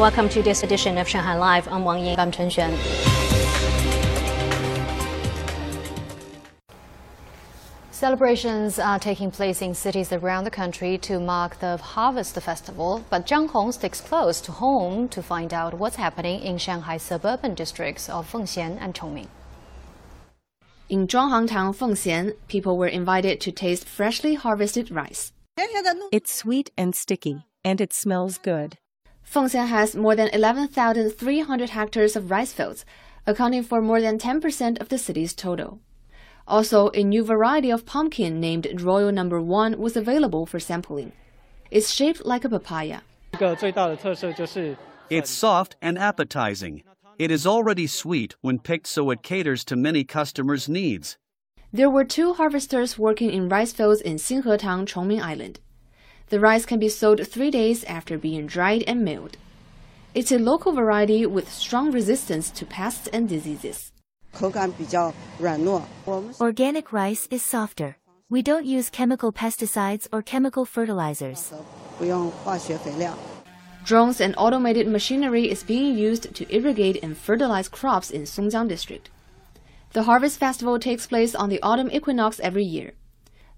Welcome to this edition of Shanghai Live. I'm Wang Ying. I'm Chen Xuan. Celebrations are taking place in cities around the country to mark the Harvest Festival, but Zhang Hong sticks close to home to find out what's happening in Shanghai's suburban districts of Fengxian and Chongming. In Zhuanghang Town, Fengxian, people were invited to taste freshly harvested rice. It's sweet and sticky, and it smells good. Fengxian has more than 11,300 hectares of rice fields, accounting for more than 10% of the city's total. Also, a new variety of pumpkin named Royal Number One was available for sampling. It's shaped like a papaya. It's soft and appetizing. It is already sweet when picked so it caters to many customers' needs. There were two harvesters working in rice fields in Xinhe Town, Chongming Island. The rice can be sold three days after being dried and milled. It's a local variety with strong resistance to pests and diseases. Organic rice is softer. We don't use chemical pesticides or chemical fertilizers. Drones and automated machinery is being used to irrigate and fertilize crops in Songjiang district. The harvest festival takes place on the autumn equinox every year.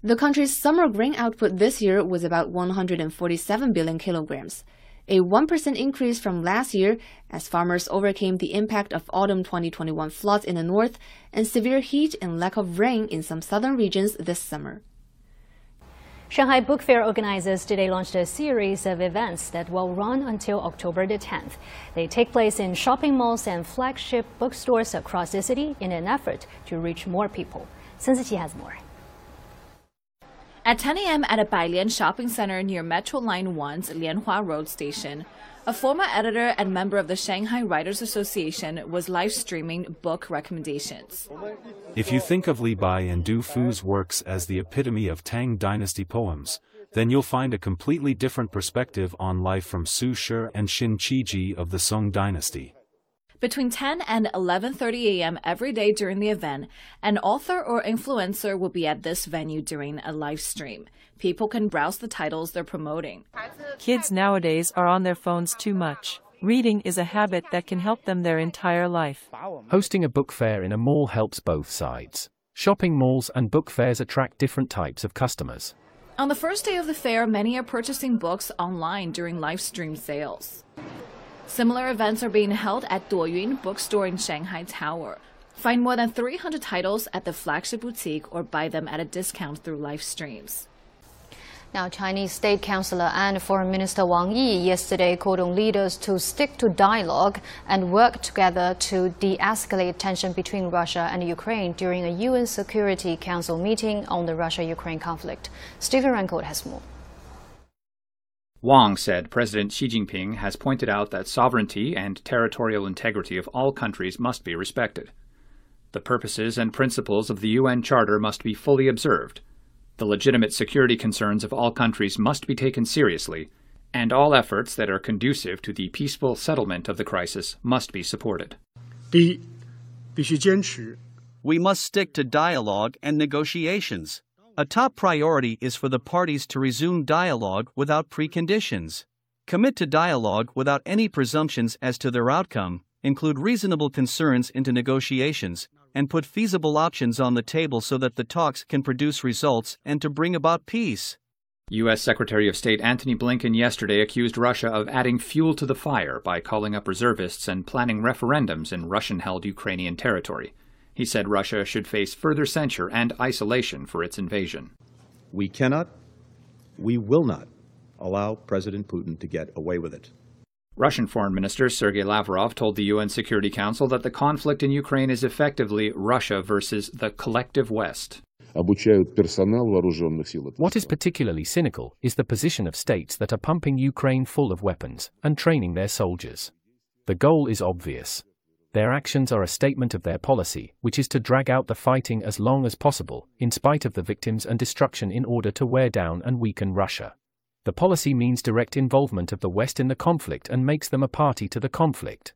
The country's summer grain output this year was about 147 billion kilograms, a 1% increase from last year as farmers overcame the impact of autumn 2021 floods in the north and severe heat and lack of rain in some southern regions this summer. Shanghai Book Fair organizers today launched a series of events that will run until October the 10th. They take place in shopping malls and flagship bookstores across the city in an effort to reach more people. Sun Ziqi has more. At 10 a.m. at a Bailian shopping center near Metro Line 1's Lianhua Road station, a former editor and member of the Shanghai Writers Association was live streaming book recommendations. If you think of Li Bai and Du Fu's works as the epitome of Tang Dynasty poems, then you'll find a completely different perspective on life from Su Shi and Xin Qiji of the Song Dynasty. Between 10 and 11:30 a.m. every day during the event, an author or influencer will be at this venue during a live stream. People can browse the titles they're promoting. Kids nowadays are on their phones too much. Reading is a habit that can help them their entire life. Hosting a book fair in a mall helps both sides. Shopping malls and book fairs attract different types of customers. On the first day of the fair, many are purchasing books online during live stream sales. Similar events are being held at Duoyun Bookstore in Shanghai Tower. Find more than 300 titles at the flagship boutique or buy them at a discount through live streams. Now, Chinese State Councilor and Foreign Minister Wang Yi yesterday called on leaders to stick to dialogue and work together to de-escalate tension between Russia and Ukraine during a UN Security Council meeting on the Russia-Ukraine conflict. Stephen Rancourt has more. Wang said President Xi Jinping has pointed out that sovereignty and territorial integrity of all countries must be respected. The purposes and principles of the UN Charter must be fully observed. The legitimate security concerns of all countries must be taken seriously, and all efforts that are conducive to the peaceful settlement of the crisis must be supported. We must stick to dialogue and negotiations. A top priority is for the parties to resume dialogue without preconditions. Commit to dialogue without any presumptions as to their outcome, include reasonable concerns into negotiations, and put feasible options on the table so that the talks can produce results and to bring about peace. U.S. Secretary of State Antony Blinken yesterday accused Russia of adding fuel to the fire by calling up reservists and planning referendums in Russian held Ukrainian territory. He said Russia should face further censure and isolation for its invasion. We cannot, we will not allow President Putin to get away with it. Russian Foreign Minister Sergei Lavrov told the UN Security Council that the conflict in Ukraine is effectively Russia versus the collective West. What is particularly cynical is the position of states that are pumping Ukraine full of weapons and training their soldiers. The goal is obvious their actions are a statement of their policy, which is to drag out the fighting as long as possible, in spite of the victims and destruction, in order to wear down and weaken Russia. The policy means direct involvement of the West in the conflict and makes them a party to the conflict.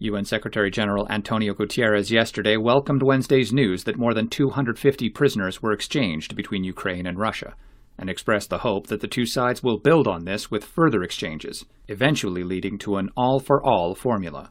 UN Secretary General Antonio Guterres yesterday welcomed Wednesday's news that more than 250 prisoners were exchanged between Ukraine and Russia. and expressed the hope that the two sides will build on this with further exchanges, eventually leading to an all for all formula.